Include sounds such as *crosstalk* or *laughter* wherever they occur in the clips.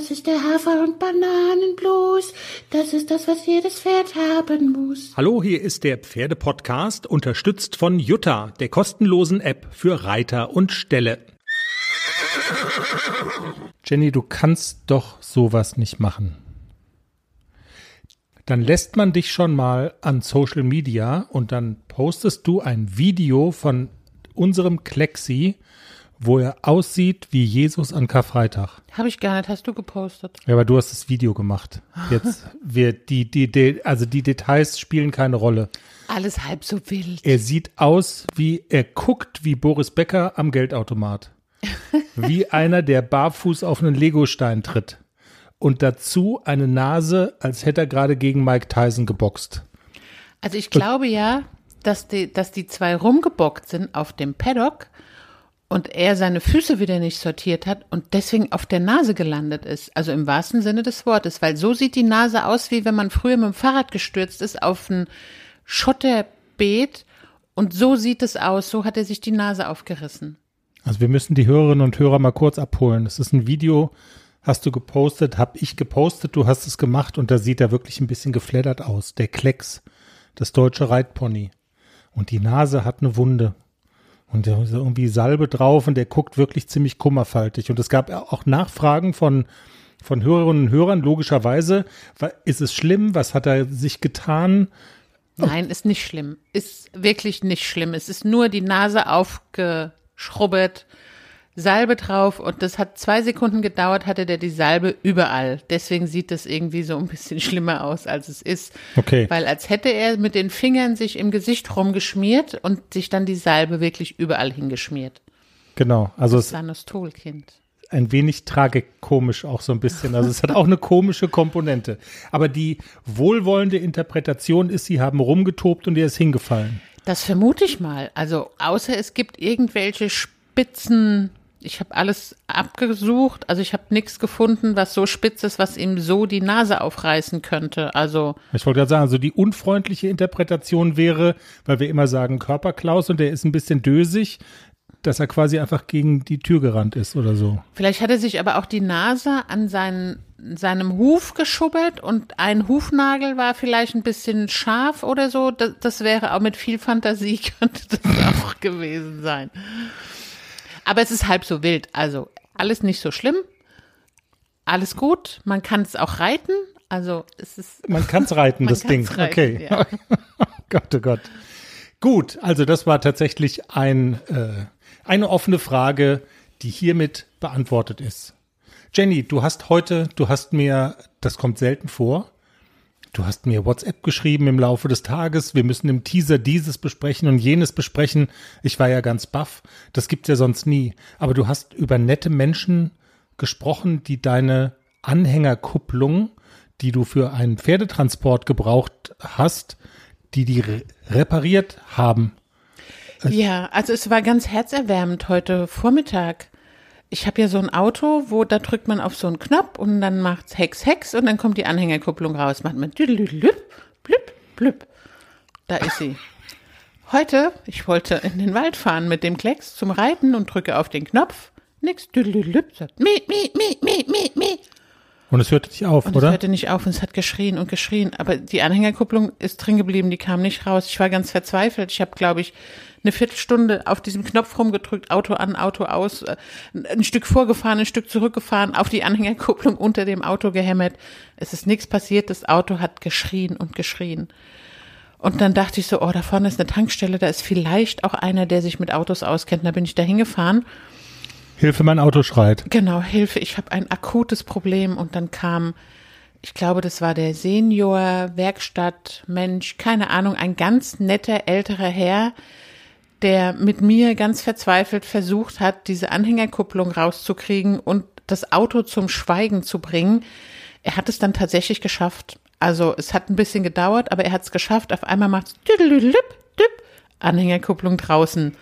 Das ist der Hafer- und Bananenblues. Das ist das, was jedes Pferd haben muss. Hallo, hier ist der Pferdepodcast, unterstützt von Jutta, der kostenlosen App für Reiter und Ställe. Jenny, du kannst doch sowas nicht machen. Dann lässt man dich schon mal an Social Media und dann postest du ein Video von unserem Klexi, wo er aussieht wie Jesus an Karfreitag. Habe ich gar nicht, hast du gepostet. Ja, aber du hast das Video gemacht. Jetzt *laughs* wird die, die, die, also die Details spielen keine Rolle. Alles halb so wild. Er sieht aus wie, er guckt wie Boris Becker am Geldautomat. *laughs* Wie einer, der barfuß auf einen Legostein tritt. Und dazu eine Nase, als hätte er gerade gegen Mike Tyson geboxt. Also ich glaube ja, dass die, dass die zwei rumgebockt sind auf dem Paddock und er seine Füße wieder nicht sortiert hat und deswegen auf der Nase gelandet ist. Also im wahrsten Sinne des Wortes, weil so sieht die Nase aus, wie wenn man früher mit dem Fahrrad gestürzt ist auf ein Schotterbeet und so sieht es aus, so hat er sich die Nase aufgerissen. Also wir müssen die Hörerinnen und Hörer mal kurz abholen. Das ist ein Video, hast du gepostet, hab ich gepostet, du hast es gemacht und da sieht er wirklich ein bisschen gefleddert aus. Der Klecks, das deutsche Reitpony. Und die Nase hat eine Wunde. Und da ist irgendwie Salbe drauf und der guckt wirklich ziemlich kummerfaltig. Und es gab auch Nachfragen von, von Hörerinnen und Hörern, logischerweise. Ist es schlimm? Was hat er sich getan? Nein, ist nicht schlimm. Ist wirklich nicht schlimm. Es ist nur die Nase aufgeschrubbert, Salbe drauf und das hat zwei Sekunden gedauert, hatte der die Salbe überall. Deswegen sieht das irgendwie so ein bisschen *laughs* schlimmer aus, als es ist. Okay. Weil als hätte er mit den Fingern sich im Gesicht rumgeschmiert und sich dann die Salbe wirklich überall hingeschmiert. Genau. Also es Sanostolkind. ein wenig tragikomisch auch so ein bisschen. Also es hat auch eine komische Komponente. Aber die wohlwollende Interpretation ist, sie haben rumgetobt und er ist hingefallen. Das vermute ich mal. Also außer es gibt irgendwelche spitzen ich habe alles abgesucht, also ich habe nichts gefunden, was so spitz ist, was ihm so die Nase aufreißen könnte. Also Ich wollte gerade sagen, also die unfreundliche Interpretation wäre, weil wir immer sagen Körperklaus und der ist ein bisschen dösig, dass er quasi einfach gegen die Tür gerannt ist oder so. vielleicht hat er sich aber auch die Nase an seinen, seinem Huf geschubbert und ein Hufnagel war vielleicht ein bisschen scharf oder so. Das, das wäre auch mit viel Fantasie *laughs* könnte das auch gewesen sein. Aber es ist halb so wild. Also alles nicht so schlimm. Alles gut. Man kann es auch reiten. Also es ist. Man kann es reiten, *laughs* das Ding. reiten, okay. ja. *laughs* Gott, oh Gott. Gut, also das war tatsächlich ein, äh, eine offene Frage, die hiermit beantwortet ist. Jenny, du hast heute, du hast mir, das kommt selten vor, du hast mir WhatsApp geschrieben im Laufe des Tages, wir müssen im Teaser dieses besprechen und jenes besprechen. Ich war ja ganz baff, das gibt's ja sonst nie. Aber du hast über nette Menschen gesprochen, die deine Anhängerkupplung, die du für einen Pferdetransport gebraucht hast, die die re repariert haben. Ja, also es war ganz herzerwärmend heute Vormittag. Ich habe ja so ein Auto, wo da drückt man auf so einen Knopf und dann macht's Hex Hex und dann kommt die Anhängerkupplung raus. Macht man düdelüdelüp, blüp, blüp. Da ist sie. Heute, ich wollte in den Wald fahren mit dem Klecks zum Reiten und drücke auf den Knopf. Nix, düdelüdelüp, sagt mi, mi, mi, mi, mi, mi. Und es hörte nicht auf, Und es oder? hörte nicht auf und es hat geschrien und geschrien. Aber die Anhängerkupplung ist drin geblieben, die kam nicht raus. Ich war ganz verzweifelt. Ich habe, glaube ich, eine Viertelstunde auf diesem Knopf rumgedrückt, Auto an, Auto aus, äh, ein Stück vorgefahren, ein Stück zurückgefahren, auf die Anhängerkupplung unter dem Auto gehämmert. Es ist nichts passiert, das Auto hat geschrien und geschrien. Und dann dachte ich so, oh, da vorne ist eine Tankstelle, da ist vielleicht auch einer, der sich mit Autos auskennt. Da bin ich da hingefahren. Hilfe, mein Auto schreit. Genau, Hilfe, ich habe ein akutes Problem und dann kam, ich glaube, das war der Senior Werkstattmensch, keine Ahnung, ein ganz netter älterer Herr, der mit mir ganz verzweifelt versucht hat, diese Anhängerkupplung rauszukriegen und das Auto zum Schweigen zu bringen. Er hat es dann tatsächlich geschafft. Also es hat ein bisschen gedauert, aber er hat es geschafft. Auf einmal düdelüdelüp, düp, Anhängerkupplung draußen.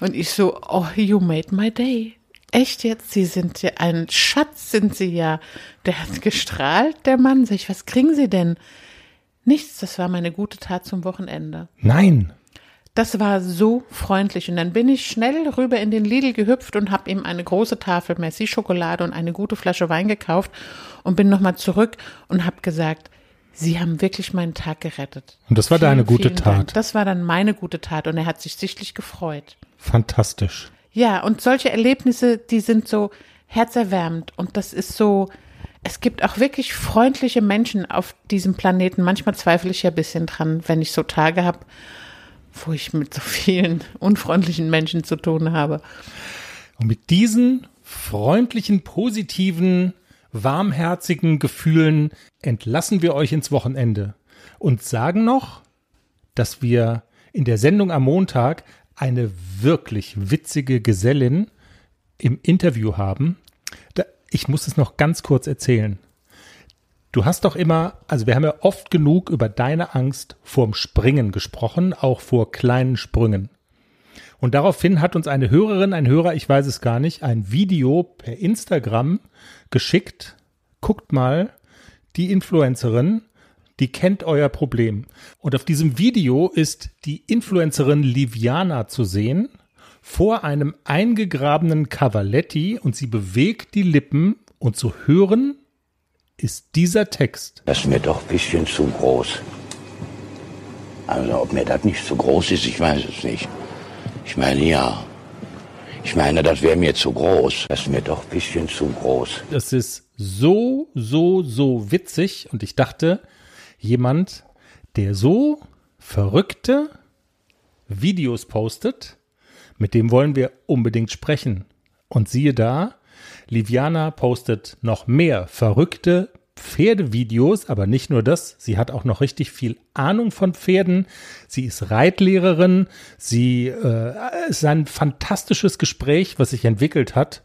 Und ich so, oh, you made my day. Echt jetzt? Sie sind ja ein Schatz, sind Sie ja. Der hat gestrahlt, der Mann. Sag ich, was kriegen Sie denn? Nichts, das war meine gute Tat zum Wochenende. Nein. Das war so freundlich. Und dann bin ich schnell rüber in den Lidl gehüpft und habe ihm eine große Tafel Merci-Schokolade und eine gute Flasche Wein gekauft und bin nochmal zurück und habe gesagt, Sie haben wirklich meinen Tag gerettet. Und das war Vielen, deine gute Tat. Dank. Das war dann meine gute Tat und er hat sich sichtlich gefreut. Fantastisch. Ja, und solche Erlebnisse, die sind so herzerwärmend und das ist so, es gibt auch wirklich freundliche Menschen auf diesem Planeten. Manchmal zweifle ich ja ein bisschen dran, wenn ich so Tage habe, wo ich mit so vielen *laughs* unfreundlichen Menschen zu tun habe. Und mit diesen freundlichen, positiven, warmherzigen Gefühlen entlassen wir euch ins Wochenende und sagen noch, dass wir in der Sendung am Montag eine wirklich witzige Gesellin im Interview haben. Ich muss es noch ganz kurz erzählen. Du hast doch immer, also wir haben ja oft genug über deine Angst vorm Springen gesprochen, auch vor kleinen Sprüngen. Und daraufhin hat uns eine Hörerin, ein Hörer, ich weiß es gar nicht, ein Video per Instagram geschickt. Guckt mal, die Influencerin, die kennt euer Problem. Und auf diesem Video ist die Influencerin Liviana zu sehen vor einem eingegrabenen Cavaletti und sie bewegt die Lippen und zu hören ist dieser Text. Das ist mir doch ein bisschen zu groß. Also ob mir das nicht zu groß ist, ich weiß es nicht. Ich meine ja. Ich meine, das wäre mir zu groß. Das ist mir doch ein bisschen zu groß. Das ist so, so, so witzig und ich dachte, jemand, der so verrückte Videos postet, mit dem wollen wir unbedingt sprechen. Und siehe da, Liviana postet noch mehr verrückte Pferdevideos, aber nicht nur das, sie hat auch noch richtig viel Ahnung von Pferden. Sie ist Reitlehrerin, sie äh, ist ein fantastisches Gespräch, was sich entwickelt hat.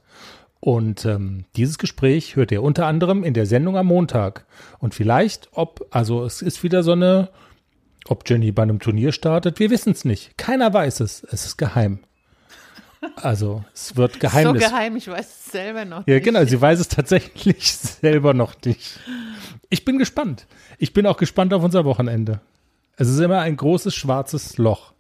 Und ähm, dieses Gespräch hört ihr unter anderem in der Sendung am Montag. Und vielleicht, ob, also es ist wieder so eine, ob Jenny bei einem Turnier startet, wir wissen es nicht. Keiner weiß es. Es ist geheim. Also es wird Geheimnis. So geheim, ich weiß es selber noch Ja, nicht. genau, sie weiß es tatsächlich *laughs* selber noch nicht. Ich bin gespannt. Ich bin auch gespannt auf unser Wochenende. Es ist immer ein großes schwarzes Loch.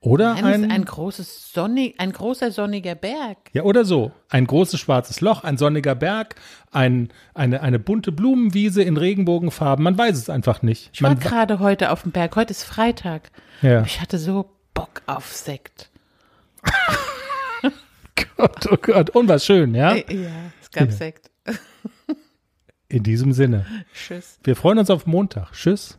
Oder Nein, ein, ein großes sonnig, ein großer sonniger Berg. ja, oder so. Ein großes schwarzes Loch, ein sonniger Berg, ein, eine, eine bunte Blumenwiese in Regenbogenfarben. Man weiß es einfach nicht. Ich war gerade heute auf dem Berg. Heute ist Freitag. ja. Ich hatte so Bock auf Sekt. Gott, oh Gott. Und was schön, ja? Ja, es gab Sekt. In diesem Sinne. Tschüss. Wir freuen uns auf Montag. Tschüss.